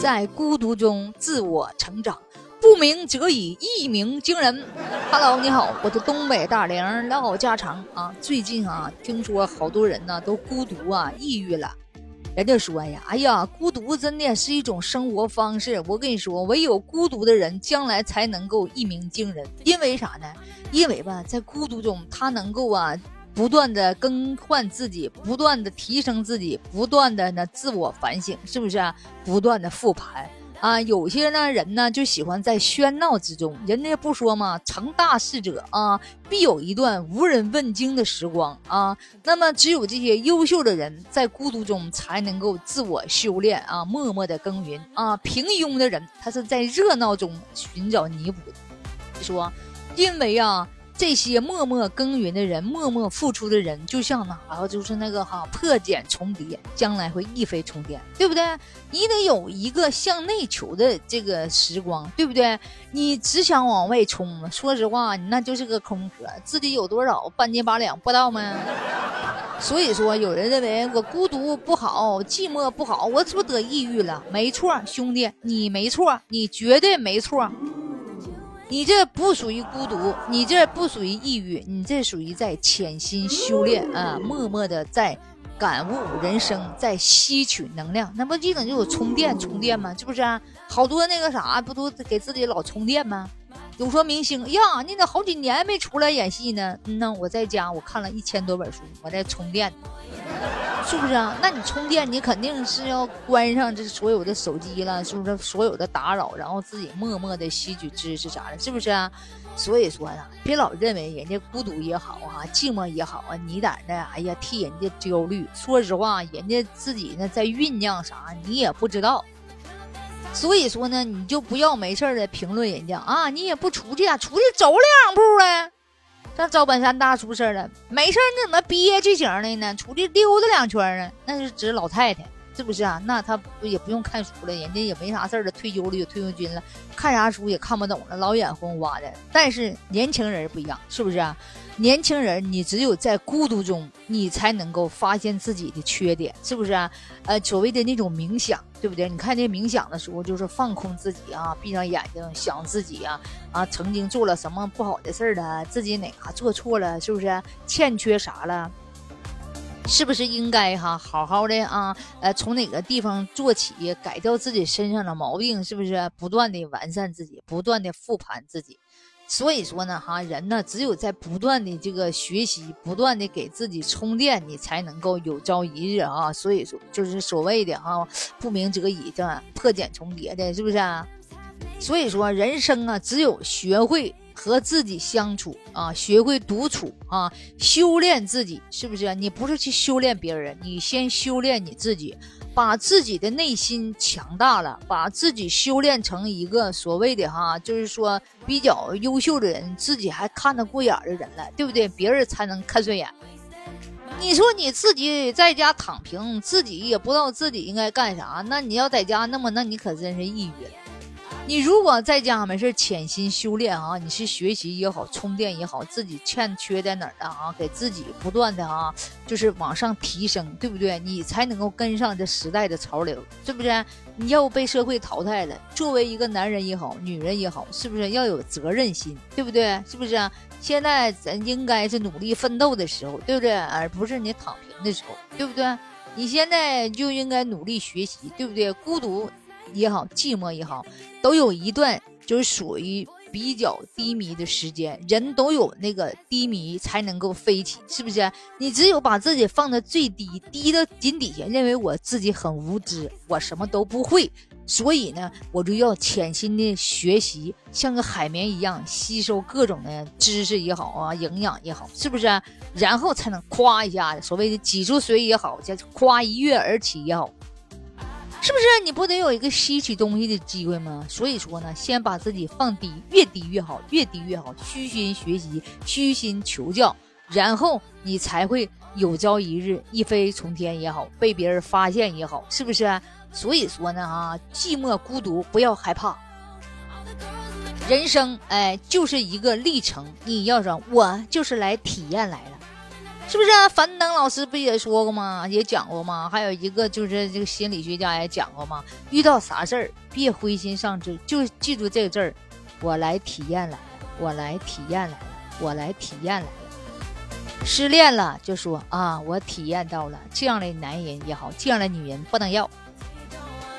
在孤独中自我成长，不鸣则已，一鸣惊人。Hello，你好，我的东北大玲唠家常啊。最近啊，听说好多人呢都孤独啊，抑郁了。人家说呀，哎呀，孤独真的是一种生活方式。我跟你说，唯有孤独的人，将来才能够一鸣惊人。因为啥呢？因为吧，在孤独中，他能够啊，不断的更换自己，不断的提升自己，不断的呢自我反省，是不是啊？不断的复盘。啊，有些呢人呢就喜欢在喧闹之中，人家不说嘛，成大事者啊，必有一段无人问津的时光啊。那么，只有这些优秀的人在孤独中才能够自我修炼啊，默默的耕耘啊。平庸的人，他是在热闹中寻找弥补的。说，因为啊。这些默默耕耘的人，默默付出的人，就像哪，就是那个哈破茧重叠，将来会一飞冲天，对不对？你得有一个向内求的这个时光，对不对？你只想往外冲，说实话，你那就是个空壳，自己有多少半斤八两不知道吗？所以说，有人认为我孤独不好，寂寞不好，我是不是得抑郁了？没错，兄弟，你没错，你绝对没错。你这不属于孤独，你这不属于抑郁，你这属于在潜心修炼啊，默默的在感悟人生，在吸取能量。那不一整就有充电充电吗？是不是啊？好多那个啥，不都给自己老充电吗？有说明星呀，你咋好几年没出来演戏呢？嗯呢，我在家我看了一千多本书，我在充电。是不是啊？那你充电，你肯定是要关上这所有的手机了，是不是？所有的打扰，然后自己默默的吸取知识啥的，是不是啊？所以说呢，别老认为人家孤独也好啊，寂寞也好啊，你在那哎呀替人家焦虑。说实话，人家自己呢在酝酿啥，你也不知道。所以说呢，你就不要没事的评论人家啊，你也不出去啊，出去走两步啊。像赵本山大叔似的，没事你怎么憋屈型的呢？出去溜达两圈呢，那是指老太太，是不是啊？那他也不用看书了，人家也没啥事了，退休了有退休金了，看啥书也看不懂了，老眼昏花的。但是年轻人不一样，是不是啊？年轻人，你只有在孤独中，你才能够发现自己的缺点，是不是啊？呃，所谓的那种冥想，对不对？你看那冥想的时候，就是放空自己啊，闭上眼睛想自己啊，啊，曾经做了什么不好的事儿了，自己哪嘎做错了，是不是？欠缺啥了？是不是应该哈好好的啊？呃，从哪个地方做起，改掉自己身上的毛病，是不是？不断的完善自己，不断的复盘自己。所以说呢，哈，人呢，只有在不断的这个学习，不断的给自己充电，你才能够有朝一日啊。所以说，就是所谓的哈，不鸣则已，这破茧重叠的，是不是啊？所以说，人生啊，只有学会和自己相处啊，学会独处啊，修炼自己，是不是？你不是去修炼别人，你先修炼你自己。把自己的内心强大了，把自己修炼成一个所谓的哈，就是说比较优秀的人，自己还看得过眼的人了，对不对？别人才能看顺眼。你说你自己在家躺平，自己也不知道自己应该干啥，那你要在家，那么那你可真是抑郁了。你如果在家没事潜心修炼啊，你是学习也好，充电也好，自己欠缺在哪儿的啊，给自己不断的啊，就是往上提升，对不对？你才能够跟上这时代的潮流，是不是？你要被社会淘汰了，作为一个男人也好，女人也好，是不是要有责任心，对不对？是不是？现在咱应该是努力奋斗的时候，对不对？而不是你躺平的时候，对不对？你现在就应该努力学习，对不对？孤独。也好，寂寞也好，都有一段就是属于比较低迷的时间。人都有那个低迷才能够飞起，是不是？你只有把自己放在最低，低到井底下，认为我自己很无知，我什么都不会，所以呢，我就要潜心的学习，像个海绵一样吸收各种的知识也好啊，营养也好，是不是？然后才能夸一下，所谓的挤出水也好，叫夸一跃而起也好。是不是你不得有一个吸取东西的机会吗？所以说呢，先把自己放低，越低越好，越低越好，虚心学习，虚心求教，然后你才会有朝一日一飞冲天也好，被别人发现也好，是不是？所以说呢，啊，寂寞孤独不要害怕，人生哎就是一个历程，你要说，我就是来体验来了。是不是？啊樊登老师不也说过吗？也讲过吗？还有一个就是这个心理学家也讲过吗？遇到啥事儿别灰心丧志，就记住这个字儿：我来体验来了，我来体验来了，我来体验来了。失恋了就说啊，我体验到了这样的男人也好，这样的女人不能要。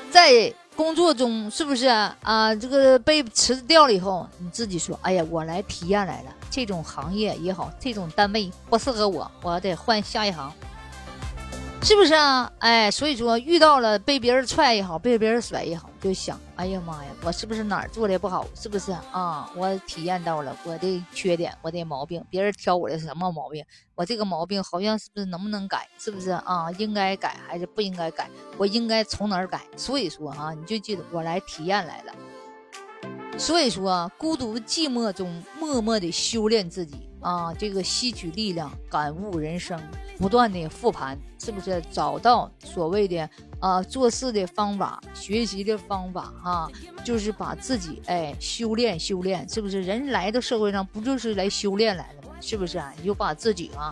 在工作中是不是啊？这个被辞掉了以后，你自己说，哎呀，我来体验来了，这种行业也好，这种单位不适合我，我得换下一行。是不是啊？哎，所以说遇到了被别人踹也好，被别人甩也好，就想，哎呀妈呀，我是不是哪儿做的不好？是不是啊？我体验到了我的缺点，我的毛病，别人挑我的什么毛病？我这个毛病好像是不是能不能改？是不是啊？应该改还是不应该改？我应该从哪儿改？所以说啊，你就记得我来体验来了。所以说，孤独寂寞中默默的修炼自己。啊，这个吸取力量，感悟人生，不断的复盘，是不是找到所谓的啊做事的方法，学习的方法哈，就是把自己哎修炼修炼，是不是人来到社会上不就是来修炼来了吗？是不是啊？你就把自己啊，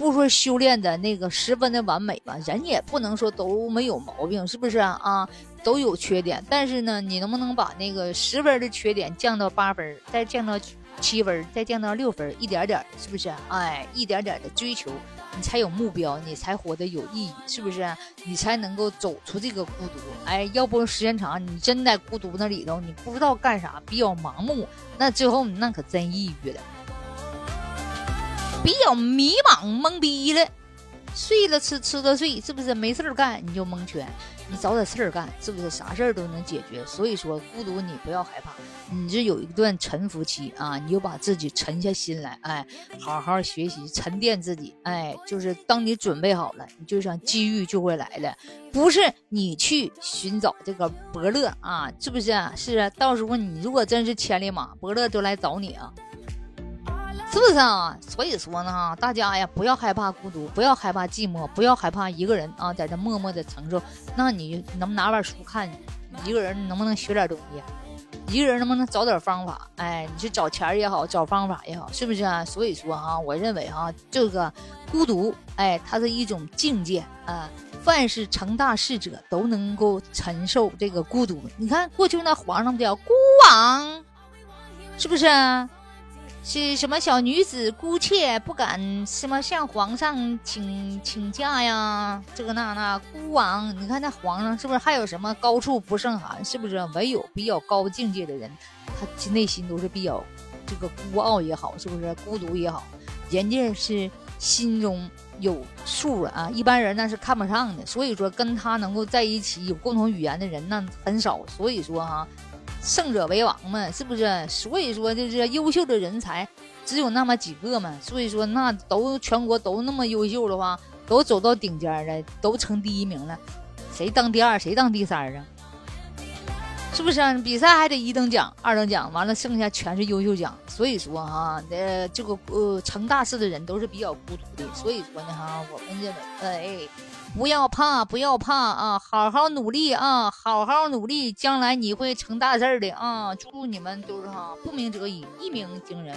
不说修炼的那个十分的完美吧，人也不能说都没有毛病，是不是啊？都有缺点，但是呢，你能不能把那个十分的缺点降到八分，再降到？七分再降到六分，一点点，是不是？哎，一点点的追求，你才有目标，你才活得有意义，是不是？你才能够走出这个孤独。哎，要不时间长，你真在孤独那里头，你不知道干啥，比较盲目，那最后那可真抑郁了，比较迷茫懵逼了。睡了吃，吃了睡，是不是没事儿干你就蒙圈？你找点事儿干，是不是啥事儿都能解决？所以说孤独你不要害怕，你这有一段沉浮期啊，你就把自己沉下心来，哎，好好学习，沉淀自己，哎，就是当你准备好了，你就像机遇就会来了，不是你去寻找这个伯乐啊，是不是？是啊，到时候你如果真是千里马，伯乐都来找你啊。是不是啊？所以说呢，大家呀，不要害怕孤独，不要害怕寂寞，不要害怕一个人啊，在这默默的承受。那你能拿本书看？一个人能不能学点东西？一个人能不能找点方法？哎，你去找钱也好，找方法也好，是不是啊？所以说啊，我认为哈，这个孤独，哎，它是一种境界啊。凡是成大事者都能够承受这个孤独。你看过去那皇上叫孤王，是不是？是什么小女子姑妾不敢什么向皇上请请假呀？这个那那孤王，你看那皇上是不是还有什么高处不胜寒？是不是唯有比较高境界的人，他内心都是比较这个孤傲也好，是不是孤独也好？人家是心中有数了啊，一般人那是看不上的。所以说跟他能够在一起有共同语言的人那很少。所以说哈。胜者为王嘛，是不是？所以说，就是优秀的人才只有那么几个嘛。所以说，那都全国都那么优秀的话，都走到顶尖了，都成第一名了，谁当第二，谁当第三啊？是不是啊？比赛还得一等奖、二等奖，完了剩下全是优秀奖。所以说哈，呃，这个呃成大事的人都是比较孤独的。所以说呢哈，我们认为，哎。不要怕，不要怕啊！好好努力啊！好好努力，将来你会成大事的啊！祝你们都是哈，不鸣则已，一鸣惊人，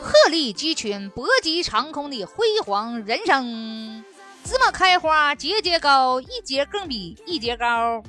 鹤立鸡群，搏击长空的辉煌人生。芝麻开花节节高，一节更比一节高。